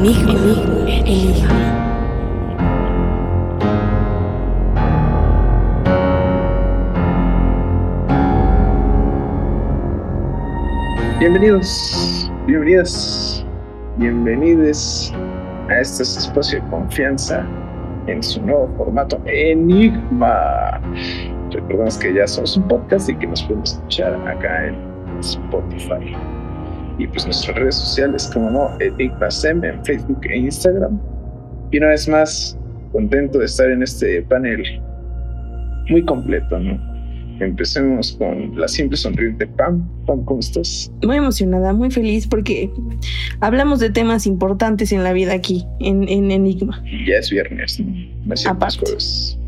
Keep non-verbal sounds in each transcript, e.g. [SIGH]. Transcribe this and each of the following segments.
Enigma. Enigma. Bienvenidos, bienvenidas, bienvenidos a este espacio de confianza en su nuevo formato Enigma. Recordemos que ya somos un podcast y que nos podemos escuchar acá en Spotify. Y pues nuestras redes sociales, como no, EnigmaSem en Facebook e Instagram. Y una vez más, contento de estar en este panel muy completo, ¿no? Empecemos con la siempre sonriente Pam. Pam, ¿cómo estás? Muy emocionada, muy feliz porque hablamos de temas importantes en la vida aquí, en, en Enigma. Ya es viernes, ¿no? Me siento Aparte. jueves.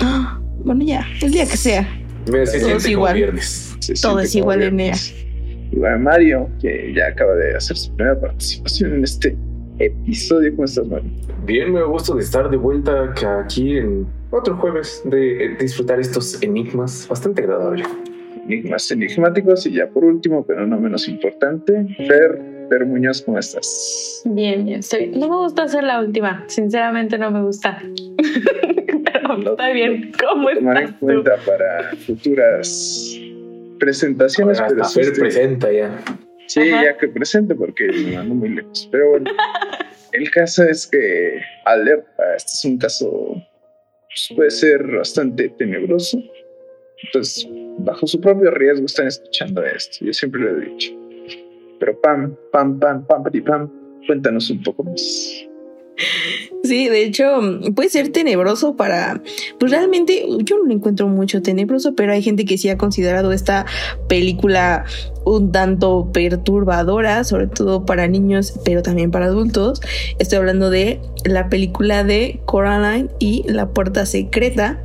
Ah, bueno, ya, el día que sea. Me se Todo siente es igual. viernes. Se Todo es igual en viernes. Mario, que ya acaba de hacer su primera participación en este episodio. ¿Cómo estás, Mario? Bien, me gusto de estar de vuelta aquí en otro jueves de eh, disfrutar estos enigmas. Bastante agradable. Enigmas enigmáticos. Y ya por último, pero no menos importante, Fer, Fer Muñoz, ¿cómo estás? Bien, bien, estoy. No me gusta hacer la última, sinceramente no me gusta. [LAUGHS] Pero está bien, ¿cómo Tomar en estás tú? cuenta para futuras presentaciones. Hasta pero Fer presenta ya. Sí, Ajá. ya que presente porque me mando muy lejos. Pero bueno, [LAUGHS] el caso es que alerta, este es un caso pues, puede ser bastante tenebroso. Entonces, bajo su propio riesgo están escuchando esto. Yo siempre lo he dicho. Pero pam, pam, pam, pam, pam, pam, cuéntanos un poco más. [LAUGHS] Sí, de hecho, puede ser tenebroso para. Pues realmente, yo no lo encuentro mucho tenebroso, pero hay gente que sí ha considerado esta película un tanto perturbadora, sobre todo para niños, pero también para adultos. Estoy hablando de la película de Coraline y La Puerta Secreta.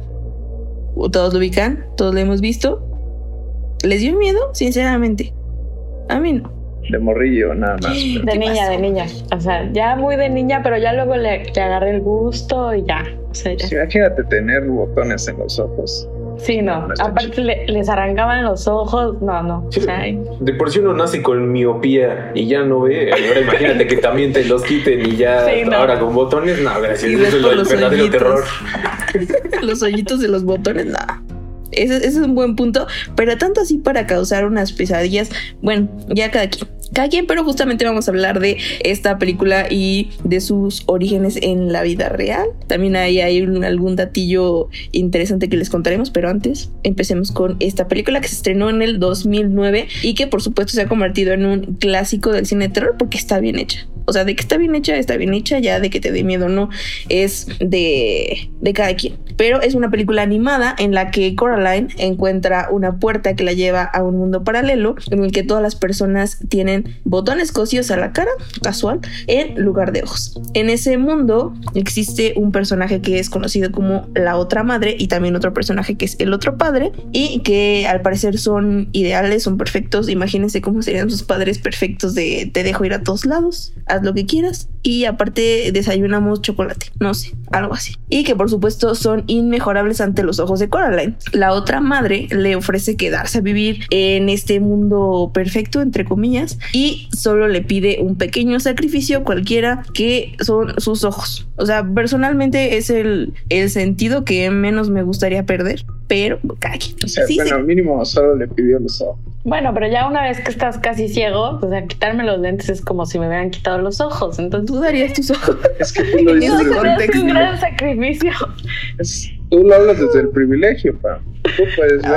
Todos lo ubican, todos lo hemos visto. ¿Les dio miedo? Sinceramente. A mí no. De morrillo, nada más. pero- [GASPS] De ¿Qué niña, pasó? de niña. O sea, ya muy de niña, pero ya luego le, le agarré el gusto y ya. O sea, ya. Sí, imagínate tener botones en los ojos. Sí, no. Aparte le- les arrancaban los ojos. No, no. Sí. De por sí uno nace con miopía y ya no ve. Ahora imagínate que también te los quiten y ya Sí, no. ahora con botones. No, gracias. Eso es el los verdadero terror. [LAUGHS] los hoyitos de los botones, nada. Ese, es un buen punto, pero tanto así para causar unas pesadillas. Bueno, ya cada quien. Cada quien, pero justamente vamos a hablar de esta película y de sus orígenes en la vida real. También hay, hay algún datillo interesante que les contaremos, pero antes empecemos con esta película que se estrenó en el 2009 y que por supuesto se ha convertido en un clásico del cine de terror porque está bien hecha. O sea, de que está bien hecha, está bien hecha, ya de que te dé miedo o no, es de, de cada quien. Pero es una película animada en la que Coraline encuentra una puerta que la lleva a un mundo paralelo en el que todas las personas tienen botones cosidos a la cara, casual, en lugar de ojos. En ese mundo existe un personaje que es conocido como la otra madre y también otro personaje que es el otro padre y que al parecer son ideales, son perfectos. Imagínense cómo serían sus padres perfectos de te dejo ir a todos lados, haz lo que quieras y aparte desayunamos chocolate, no sé, algo así. Y que por supuesto son inmejorables ante los ojos de Coraline. La otra madre le ofrece quedarse a vivir en este mundo perfecto, entre comillas, y solo le pide un pequeño sacrificio cualquiera que son sus ojos. O sea, personalmente es el, el sentido que menos me gustaría perder, pero cada quien. O sea, Sí, bueno, sí. mínimo solo le pidió los ojos. Bueno, pero ya una vez que estás casi ciego, o sea, quitarme los lentes es como si me hubieran quitado los ojos. Entonces, Tú darías tus ojos. Es que tú lo [LAUGHS] dices es hace contexto. un gran sacrificio. es- tú lo hablas desde el privilegio, Pam. Tú puedes ver.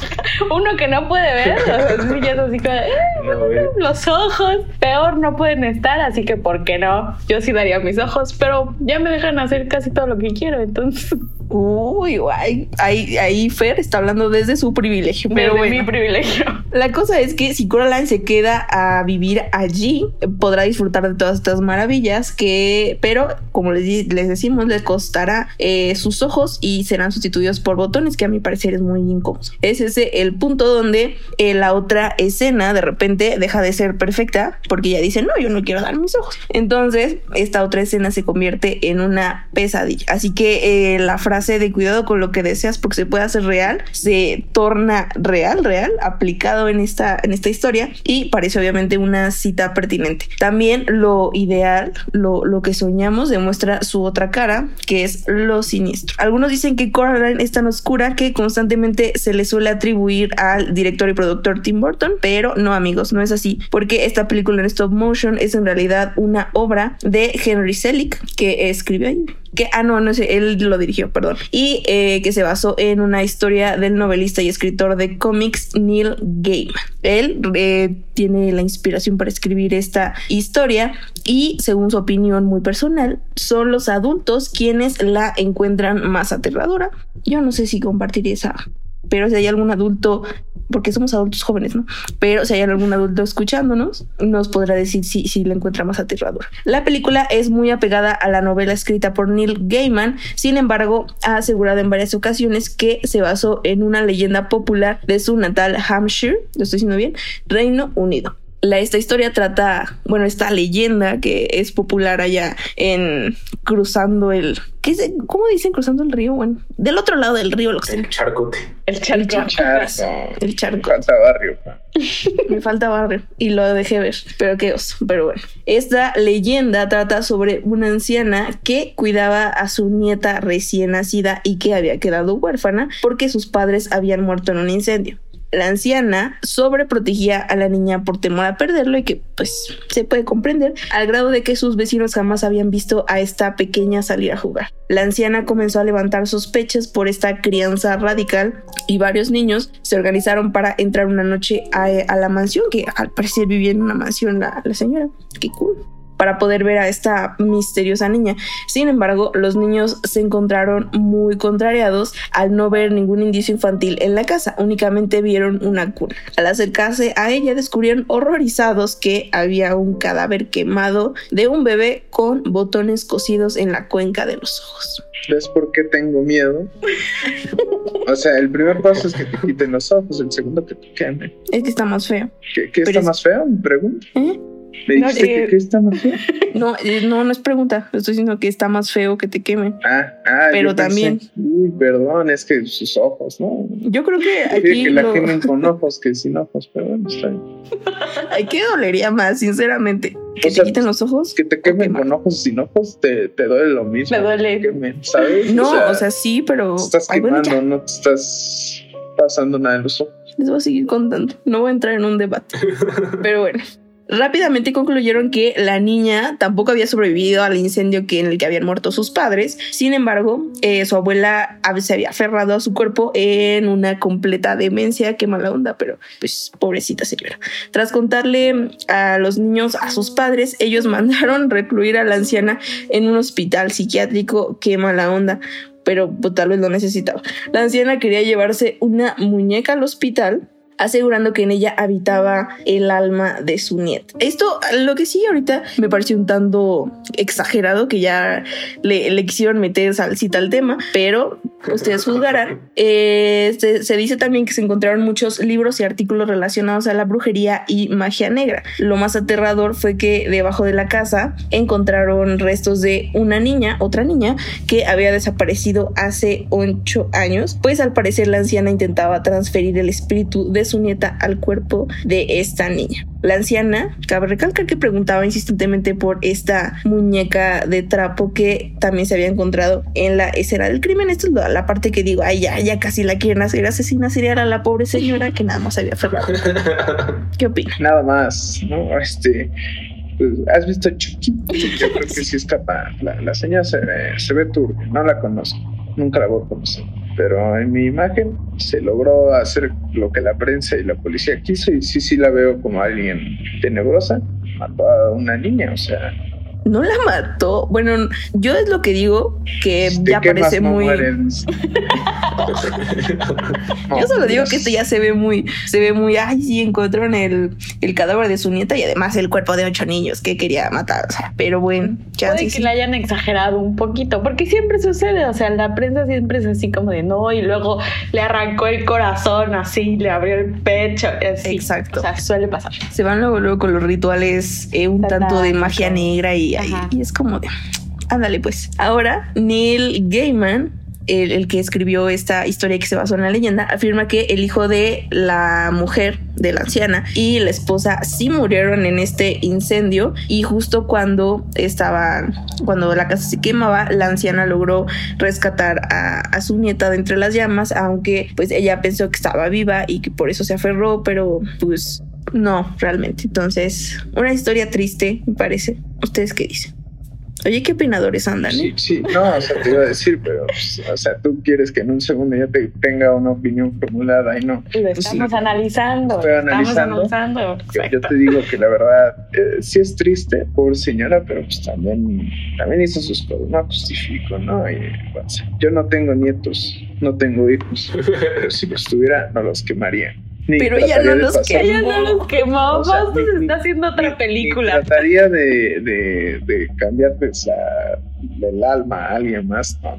[LAUGHS] Uno que no puede ver, sea, es así como, eh, No, ve. los ojos peor no pueden estar, así que ¿por qué no? Yo sí daría mis ojos, pero ya me dejan hacer casi todo lo que quiero, entonces Uy, guay. Ahí, ahí Fer está hablando desde su privilegio. Pero desde bueno. mi privilegio. La cosa es que si Coraline se queda a vivir allí, podrá disfrutar de todas estas maravillas que, pero como les, les decimos, les costará eh, sus ojos y serán sustituidos por botones que a mi parecer es muy incómodo. Es ese el punto donde eh, la otra escena de repente deja de ser perfecta porque ella dice, no, yo no quiero dar mis ojos. Entonces, esta otra escena se convierte en una pesadilla. Así que eh, la frase de cuidado con lo que deseas porque se puede hacer real se torna real, real, aplicado en esta, en esta historia y parece obviamente una cita pertinente. También lo ideal, lo, lo que soñamos, demuestra su otra cara, que es lo siniestro. Algunos dicen que Coraline es tan oscura que constantemente se le suele atribuir al director y productor Tim Burton, pero no amigos, no es así, porque esta película en stop motion es en realidad una obra de Henry Selick que escribió ahí que, ah, no, no sé, él lo dirigió, perdón, y eh, que se basó en una historia del novelista y escritor de cómics Neil Gaiman. Él eh, tiene la inspiración para escribir esta historia y, según su opinión muy personal, son los adultos quienes la encuentran más aterradora. Yo no sé si compartiría esa pero si hay algún adulto, porque somos adultos jóvenes, ¿no? Pero si hay algún adulto escuchándonos, nos podrá decir si, si la encuentra más aterradora. La película es muy apegada a la novela escrita por Neil Gaiman, sin embargo, ha asegurado en varias ocasiones que se basó en una leyenda popular de su natal Hampshire, lo estoy diciendo bien, Reino Unido la, esta historia trata, bueno, esta leyenda que es popular allá en cruzando el... ¿qué es, ¿Cómo dicen cruzando el río? Bueno, del otro lado del río, lo que El charcote. El charco. El charco. Falta barrio. [LAUGHS] Me falta barrio y lo dejé ver, pero qué oso. Pero bueno, esta leyenda trata sobre una anciana que cuidaba a su nieta recién nacida y que había quedado huérfana porque sus padres habían muerto en un incendio. La anciana sobreprotegía a la niña por temor a perderlo y que pues se puede comprender al grado de que sus vecinos jamás habían visto a esta pequeña salir a jugar. La anciana comenzó a levantar sospechas por esta crianza radical y varios niños se organizaron para entrar una noche a, la mansión, que al parecer vivía en una mansión la, la señora. Qué cool para poder ver a esta misteriosa niña. Sin embargo, los niños se encontraron muy contrariados al no ver ningún indicio infantil en la casa, únicamente vieron una cuna. Al acercarse a ella descubrieron horrorizados que había un cadáver quemado de un bebé con botones cosidos en la cuenca de los ojos. ¿Ves por qué tengo miedo? O sea, el primer paso es que te quiten los ojos, el segundo que te quemen. Es que está más feo. ¿Qué, está es- más feo? Me pregunto. ¿Eh? ¿Me No, dijiste eh, que qué está más feo? [LAUGHS] No, eh, no, no es pregunta. Estoy diciendo que está más feo que te quemen. Ah, ah, Pero yo pensé, también- Uy, perdón, es que sus ojos, ¿no? Yo creo que aquí que la lo- quemen con [LAUGHS] ojos que sin ojos, pero bueno, está bien. [LAUGHS] aquí dolería más, sinceramente. Que O sea, te quiten los ojos. Que te quemen con ojos sin ojos, te, te duele lo mismo. Me duele. Que quemen, ¿sabes? No, o sea, sí, pero. te estás Ay, bueno, quemando, no te estás pasando nada en los ojos. les voy a seguir contando. No voy a entrar en un debate. Pero bueno. Rápidamente concluyeron que la niña tampoco había sobrevivido al incendio que en el que habían muerto sus padres. Sin embargo, eh, su abuela se había aferrado a su cuerpo en una completa demencia. Qué mala onda, pero pues pobrecita señora. Tras contarle a los niños a sus padres, ellos [LAUGHS] mandaron recluir a la anciana en un hospital psiquiátrico. Qué mala onda pero pues, tal vez lo necesitaba. La anciana quería llevarse una muñeca al hospital asegurando que en ella habitaba el alma de su nieta. Esto, lo que sí ahorita me pareció un tanto exagerado, que ya le, le quisieron meter salsita al tema, pero ustedes juzgarán. Eh, se, se dice también que se encontraron muchos libros y artículos relacionados a la brujería y magia negra. Lo más aterrador fue que debajo de la casa encontraron restos de una niña, otra niña, que había desaparecido hace ocho años, pues al parecer la anciana intentaba transferir el espíritu de su nieta al cuerpo de esta niña. La anciana, cabe recalcar que preguntaba insistentemente por esta muñeca de trapo que también se había encontrado en la escena del crimen. Esto es la, la parte que digo, ay, ya, ya casi la quieren hacer asesina serial a la pobre señora que nada más había aferrado. [LAUGHS] ¿Qué opina? Nada más, ¿no? Este. pues, ¿Has visto Chucky? Yo creo que sí es capaz. La, la señora se ve, se ve turbia, no la conozco. Nunca la voy a conocer. Pero en mi imagen se logró hacer lo que la prensa y la policía quiso y sí, sí la veo como alguien tenebrosa. Mató a una niña, o sea, No la mató. Bueno, yo es lo que digo que ¿De ya parece muy. [LAUGHS] Yo solo digo que este ya se ve muy, se ve muy, ay, sí, encontraron el, el cadáver de su nieta y además el cuerpo de ocho niños que quería matar. O sea, pero bueno, ya Puede que le hayan exagerado un poquito, porque siempre sucede, o sea, la prensa siempre es así como de no, y luego le arrancó el corazón así, le abrió el pecho, así. Exacto. O sea, suele pasar. se van luego, luego con los rituales eh, un tanto de magia negra y, Ajá. y es como de, ándale pues. Ahora, Neil Gaiman, el, el que escribió esta historia que se basó en la leyenda, afirma que el hijo de la mujer, de la anciana, y la esposa sí murieron en este incendio y justo cuando estaban, cuando la casa se quemaba, la anciana logró rescatar a, a su nieta de entre las llamas, aunque pues ella pensó que estaba viva y que por eso se aferró, pero pues no, realmente. Entonces, una historia triste, me parece. ¿Ustedes qué dicen? Oye, qué opinadores andan, Sí, ¿eh? sí, no, o sea, te iba a decir, pero, pues, o sea, tú quieres que en un segundo ya te tenga una opinión formulada y no. Lo estamos sí. analizando. Estoy lo estamos analizando. analizando. Yo, yo te digo que la verdad eh, sí es triste, por señora, pero pues también, también hizo sus cosas, no justifico, ¿no? Y, o sea, yo no tengo nietos, no tengo hijos, [LAUGHS] pero si los tuviera, no los quemaría. Ni Pero ella trataría no los Ella no los quemó, O sea, ni- se está haciendo otra ni película. trataría de, de, de cambiarte la- el alma a alguien más, no.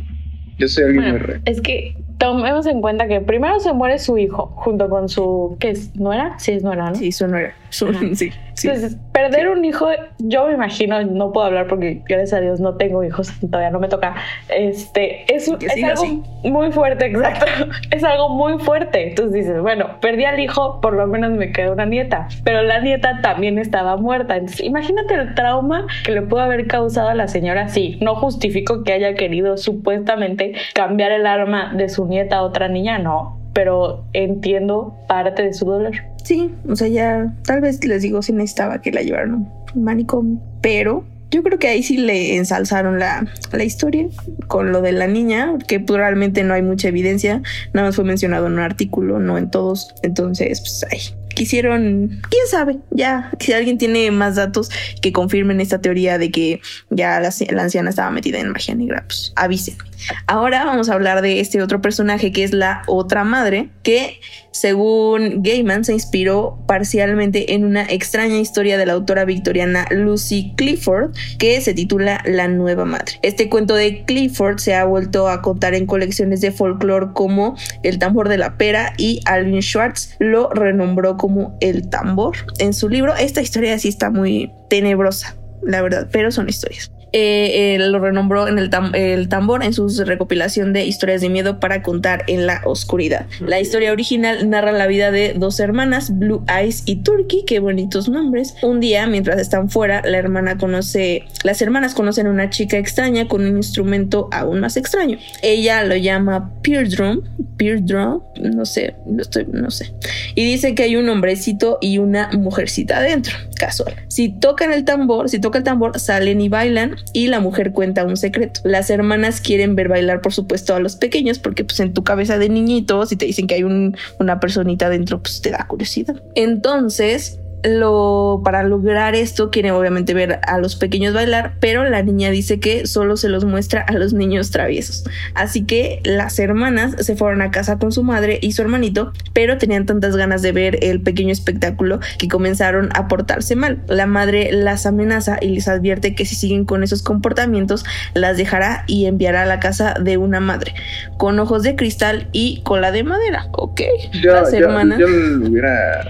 Yo soy alguien muy Bueno, re. es que tomemos en cuenta que primero se muere su hijo junto con su ¿qué es? ¿No era? Sí, es nuera, ¿no? Sí, eso no era. Eso- Ajá. Sí, sí. Entonces, perder un hijo, yo me imagino, no puedo hablar porque gracias a Dios no tengo hijos, todavía no me toca. Este, es, algo así. muy fuerte, exacto. [LAUGHS] Es algo muy fuerte. Entonces dices, bueno, perdí al hijo, por lo menos me quedó una nieta, pero la nieta también estaba muerta. Entonces, imagínate el trauma que le pudo haber causado a la señora. Sí, no justifico que haya querido supuestamente cambiar el arma de su nieta a otra niña, no. Pero entiendo parte de su dolor. Sí, o sea, ya tal vez les digo si necesitaba que la llevaran un manicomio, pero yo creo que ahí sí le ensalzaron la, la historia con lo de la niña, que pues, realmente no hay mucha evidencia, nada más fue mencionado en un artículo, no en todos, entonces, pues ahí. Quisieron, quién sabe, ya, si alguien tiene más datos que confirmen esta teoría de que ya la, la anciana estaba metida en magia negra, pues avísenme. Ahora vamos a hablar de este otro personaje que es la otra madre, que según Gaiman se inspiró parcialmente en una extraña historia de la autora victoriana Lucy Clifford que se titula La Nueva Madre. Este cuento de Clifford se ha vuelto a contar en colecciones de folclore como El tambor de la pera y Alvin Schwartz lo renombró como El tambor. En su libro esta historia sí está muy tenebrosa, la verdad, pero son historias. Eh, eh, lo renombró en el, tam el, tambor en su recopilación de historias de miedo para contar en la oscuridad. La historia original narra la vida de dos hermanas, Blue Eyes y Turkey, qué bonitos nombres. Un día, mientras están fuera, la hermana conoce, las hermanas conocen a una chica extraña con un instrumento aún más extraño. Ella lo llama Peer Drum, Peer Drum, no sé, no estoy, no sé. Y dice que hay un hombrecito y una mujercita adentro, casual. Si tocan el tambor, si toca el tambor, salen y bailan y la mujer cuenta un secreto. Las hermanas quieren ver bailar, por supuesto, a los pequeños, porque pues en tu cabeza de niñito, si te dicen que hay un, una personita adentro, pues te da curiosidad. Entonces, lo para lograr esto quieren obviamente ver a los pequeños bailar, pero la niña dice que solo se los muestra a los niños traviesos. Así que las hermanas se fueron a casa con su madre y su hermanito, pero tenían tantas ganas de ver el pequeño espectáculo que comenzaron a portarse mal. La madre las amenaza y les advierte que si siguen con esos comportamientos las dejará y enviará a la casa de una madre con ojos de cristal y cola de madera. Ok. Yo, las hermanas. yo le hubiera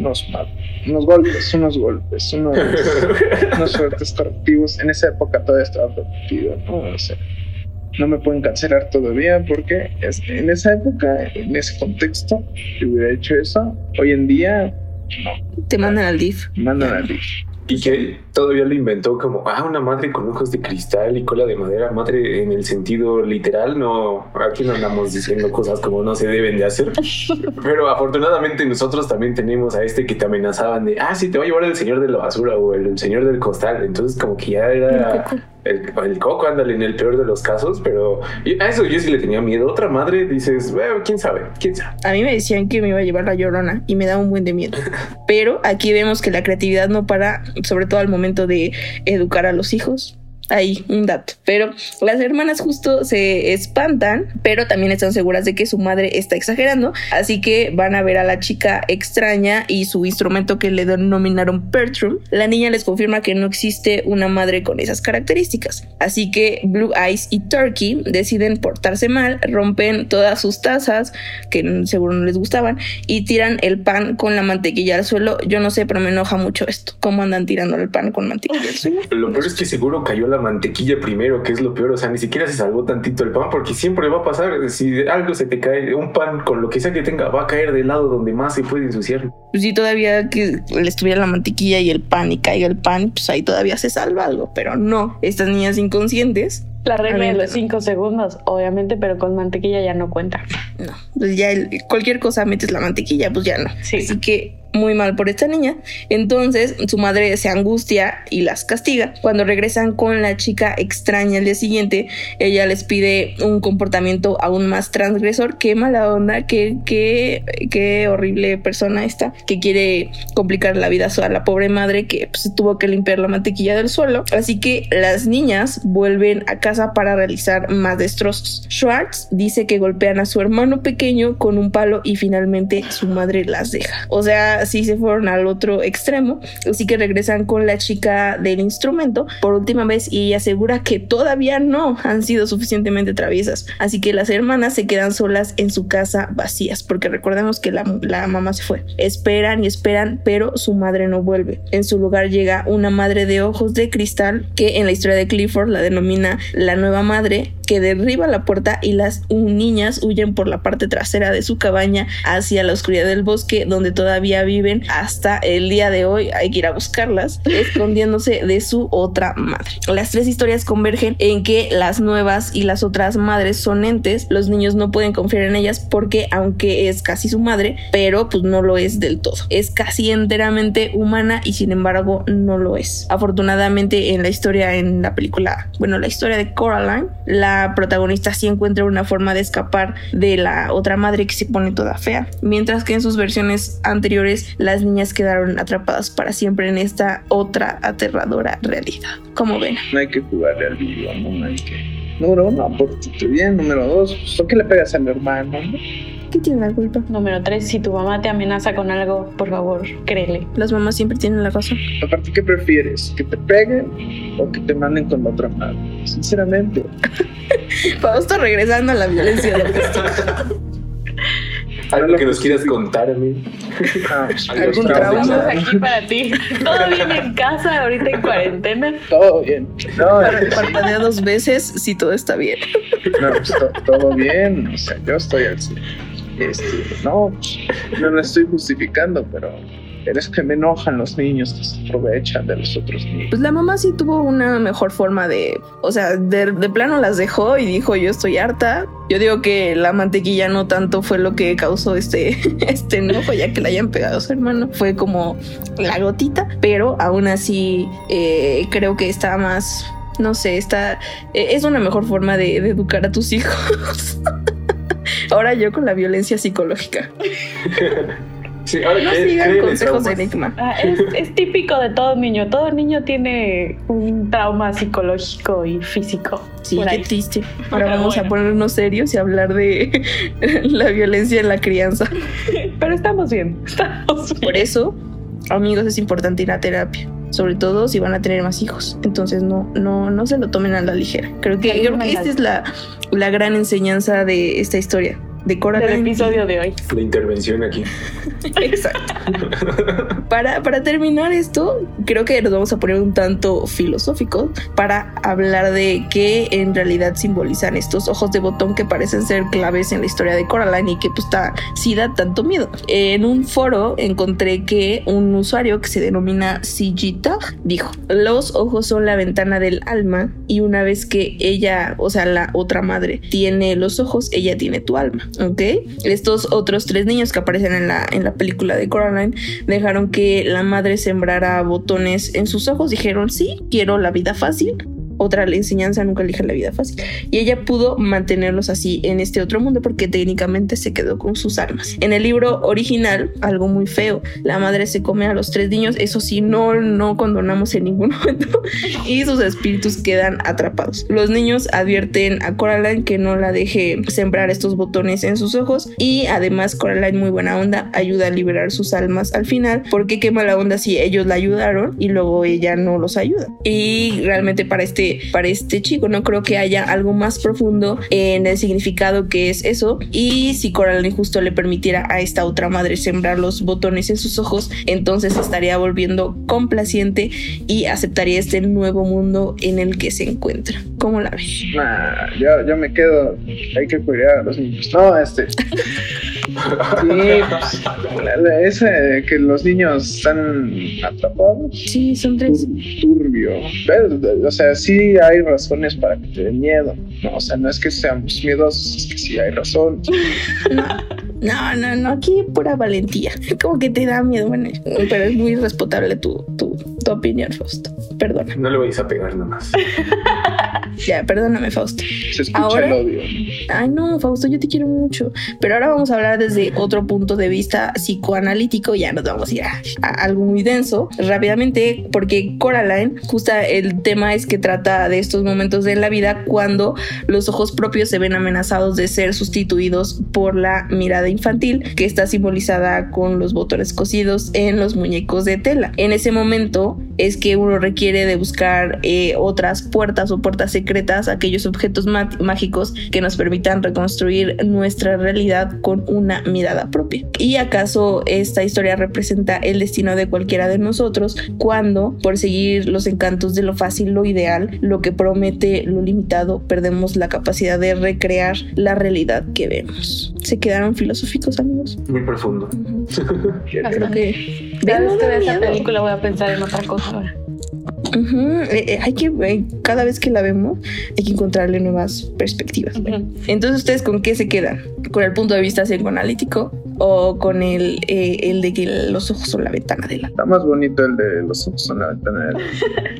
unos, golpes, unos golpes, unos, [LAUGHS] unos fuertes correctivos. En esa época todavía estaba permitido, ¿no? O sea, no me pueden cancelar todavía porque es- en esa época, en ese contexto, si hubiera hecho eso, hoy en día, no, Te mandan al DIF. mandan a ti. Y que todavía lo inventó como, ah, una madre con ojos de cristal y cola de madera, madre en el sentido literal, no, aquí no andamos diciendo cosas como no se deben de hacer. [LAUGHS] Pero afortunadamente nosotros también tenemos a este que te amenazaban de, ah, sí, te va a llevar el señor de la basura o el, señor del costal. Entonces como que ya era, El, el coco, ándale, en el peor de los casos, pero a eso yo sí le tenía miedo. Otra madre dices, bueno, quién sabe, quién sabe. A mí me decían que me iba a llevar la llorona y me da un buen de miedo. [LAUGHS] Pero aquí vemos que la creatividad no para, sobre todo al momento de educar a los hijos ahí un dato. Pero las hermanas justo se espantan, pero también están seguras de que su madre está exagerando, así que van a ver a la chica extraña y su instrumento que le denominaron Pertrum. La niña les confirma que no existe una madre con esas características, así que Blue Eyes y Turkey deciden portarse mal, rompen todas sus tazas que seguro no les gustaban y tiran el pan con la mantequilla al suelo. Yo no sé, pero me enoja mucho esto. ¿Cómo andan tirando el pan con mantequilla al suelo? Lo peor es que seguro cayó la mantequilla primero, que es lo peor. O sea, ni siquiera se salvó tantito el pan, porque siempre va a pasar. Si algo se te cae, un pan con lo que sea que tenga, va a caer del lado donde más se puede ensuciar. Pues si todavía que le estuviera la mantequilla y el pan y caiga el pan, pues ahí todavía se salva algo. Pero no, estas niñas inconscientes la regla de los cinco segundos, obviamente, pero con mantequilla ya no cuenta. No, pues ya cualquier cosa metes la mantequilla, pues ya no. Sí. Así que muy mal por esta niña. Entonces su madre se angustia y las castiga. Cuando regresan con la chica extraña el día siguiente, ella les pide un comportamiento aún más transgresor. Qué mala onda, qué, qué, qué horrible persona esta que quiere complicar la vida a la pobre madre que pues, tuvo que limpiar la mantequilla del suelo. Así que las niñas vuelven a casa para realizar más destrozos. Schwartz dice que golpean a su hermano pequeño con un palo y finalmente su madre las deja. O sea, así se fueron al otro extremo. Así que regresan con la chica del instrumento por última vez y asegura que todavía no han sido suficientemente traviesas. Así que las hermanas se quedan solas en su casa vacías, porque recordemos que la, la mamá se fue. Esperan y esperan, pero su madre no vuelve. En su lugar llega una madre de ojos de cristal que en la historia de Clifford la denomina la nueva madre que derriba la puerta y las niñas huyen por la parte trasera de su cabaña hacia la oscuridad del bosque donde todavía viven hasta el día de hoy. Hay que ir a buscarlas, [LAUGHS] escondiéndose de su otra madre. Las tres historias convergen en que las nuevas y las otras madres son entes. Los niños no pueden confiar en ellas porque aunque es casi su madre, pero pues no lo es del todo. Es casi enteramente humana y sin embargo no lo es. Afortunadamente en la historia, en la película, bueno, la historia de Coraline, la protagonista sí encuentra una forma de escapar de la otra madre que se pone toda fea, mientras que en sus versiones anteriores las niñas quedaron atrapadas para siempre en esta otra aterradora realidad. Como ven. No hay que jugarle al video, no hay que... Número uno, portate bien. Número dos, ¿por qué le pegas al hermano? ¿Qué tiene la culpa? Número tres, si tu mamá te amenaza con algo, por favor, créele. Las mamás siempre tienen la razón. Aparte, ¿qué prefieres? ¿Que te peguen o que te manden con la otra madre? Sinceramente. [LAUGHS] Fausto regresando a la violencia [LAUGHS] Algo que nos quieras contar, a mí. [LAUGHS] ¿Algún trauma? aquí para ti. ¿Todo bien en casa, ahorita en cuarentena? Todo bien. No, Parpadea dos veces si todo está bien. No, pues, todo bien. O sea, yo estoy al no, no lo estoy justificando, pero es que me enojan los niños que aprovechan de los otros niños. Pues la mamá sí tuvo una mejor forma de, o sea, de, plano las dejó y dijo yo estoy harta. Yo digo que la mantequilla no tanto fue lo que causó este, [LAUGHS] este enojo, ya que la hayan pegado a su hermano. Fue como la gotita, pero aún así eh, creo que está más, no sé, está, eh, es una mejor forma de educar a tus hijos. [LAUGHS] Ahora yo con la violencia psicológica. [LAUGHS] Sí, ahora no sigan consejos de Enigma. Ah, es, típico de todo niño. Todo niño tiene un trauma psicológico y físico. Sí, qué triste. Ahora vamos a ponernos serios y hablar de [LAUGHS] la violencia en la crianza. [LAUGHS] Pero estamos bien. Estamos bien. Por eso, amigos, es importante ir a terapia sobre todo si van a tener más hijos. Entonces no, no, no se lo tomen a la ligera. Creo que, creo que esta es la, la gran enseñanza de esta historia de Del episodio de hoy. La intervención aquí. [LAUGHS] Exacto. para, para terminar esto, creo que nos vamos a poner un tanto filosófico para hablar de qué en realidad simbolizan estos ojos de botón que parecen ser claves en la historia de Coraline y que pues está, sí da tanto miedo. En un foro encontré que un usuario que se denomina Sigitag dijo, los ojos son la ventana del alma y una vez que ella, o sea, la otra madre, tiene los ojos, ella tiene tu alma. ¿Ok? Estos otros tres niños que aparecen en la, en la película de Coraline dejaron que la madre sembrara botones en sus ojos. Dijeron, sí, quiero la vida fácil, otra enseñanza, nunca elige la vida fácil. Y ella pudo mantenerlos así en este otro mundo porque técnicamente se quedó con sus armas. En el libro original, algo muy feo, la madre se come a los tres niños, eso sí, no, no condonamos en ningún [LAUGHS] momento, y sus espíritus quedan atrapados. Los niños advierten a Coraline que no la deje sembrar estos botones en sus ojos y además Coraline muy buena onda ayuda a liberar sus almas al final porque qué mala onda si ellos la ayudaron y luego ella no los ayuda. Y realmente para este, para este chico no creo que haya algo más profundo en el significado que es eso y si Coraline justo le permitiera a esta otra madre sembrar los botones en sus ojos entonces estaría volviendo complaciente y aceptaría este nuevo mundo en el que se encuentra. ¿Cómo la ves? Nah, yo, yo me quedo. Hay que cuidar a los niños. No, este. [LAUGHS] Sí, pues, ese que los niños están atrapados. Sí, son tres. Turbio. Pero, O sea, sí hay razones para que te den miedo. No, o sea, no es que seamos miedosos, es que sí hay razón. [LAUGHS] No, no, no, aquí pura valentía. [LAUGHS] Como que te da miedo, bueno, pero es muy respetable tu, tu, tu opinión, Fausto. Perdona. No le vayas a pegar nomás. [LAUGHS] Ya, perdóname, Fausto. Se escucha Ahora- el odio. Ay, no, Fausto, yo te quiero mucho. Pero ahora vamos a hablar desde otro punto de vista psicoanalítico. Ya nos vamos a ir a, a algo muy denso rápidamente, porque Coraline, justo el tema es que trata de estos momentos de la vida cuando los ojos propios se ven amenazados de ser sustituidos por la mirada infantil, que está simbolizada con los botones cosidos en los muñecos de tela. En ese momento es que uno requiere de buscar eh, otras puertas o puertas secretas, aquellos objetos má- mágicos que nos permitan reconstruir nuestra realidad con una mirada propia. ¿Y acaso esta historia representa el destino de cualquiera de nosotros cuando, por seguir los encantos de lo fácil, lo ideal, lo que promete lo limitado, perdemos la capacidad de recrear la realidad que vemos? ¿Se quedaron filosóficos, amigos? Muy profundo. Creo [LAUGHS] que... Cada vez que vea esa película voy a pensar en otra cosa ahora. Eh, eh, hay que, eh, cada vez que la vemos, hay que encontrarle nuevas perspectivas. Entonces, ¿ustedes con qué se quedan? ¿Con el punto de vista psicoanalítico o con el, eh, el de que los ojos son la ventana de la Está más bonito el de los ojos en la ventana. del-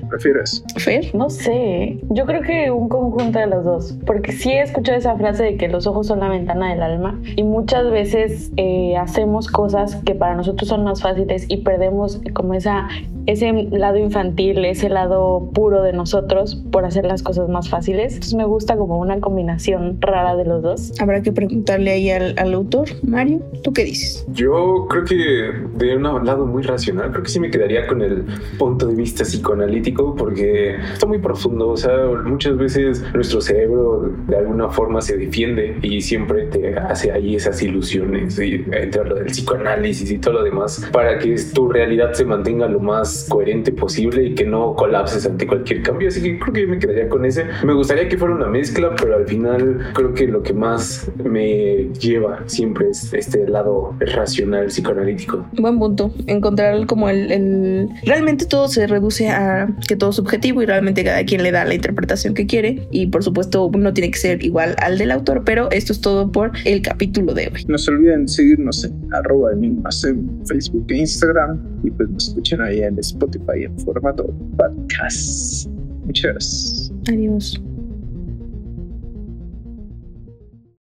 Prefiero eso. Fer? No sé, yo creo que un conjunto de los dos, porque sí he escuchado esa frase de que los ojos son la ventana del alma y muchas veces eh, hacemos cosas que para nosotros son más fáciles y perdemos como esa, ese lado infantil, ese lado puro de nosotros por hacer las cosas más fáciles. Entonces me gusta como una combinación rara de los dos. Habrá que preguntarle ahí al, al autor. Mario, ¿tú qué dices? Yo creo que de un lado muy racional, creo que sí me quedaría con el punto de vista psicoanalítico porque está muy profundo. O sea, muchas veces nuestro cerebro de alguna forma se defiende y siempre te hace ahí esas ilusiones y entre lo del psicoanálisis y todo lo demás para que tu realidad se mantenga lo más coherente posible y que no colapses ante cualquier cambio. Así que creo que yo me quedaría con ese. Me gustaría que fuera una mezcla, pero al final creo que lo que más me lleva siempre es este lado racional psicoanalítico. Buen punto. Encontrar como el, el- Realmente todo se reduce a que todo es subjetivo y realmente cada quien le da la interpretación que quiere. Y por supuesto no tiene que ser igual al del autor, pero esto es todo por el capítulo de hoy. No se olviden seguirnos en arroba enigmas en Facebook e Instagram y pues nos escuchen ahí en Spotify en formato podcast. Muchas gracias. Adiós.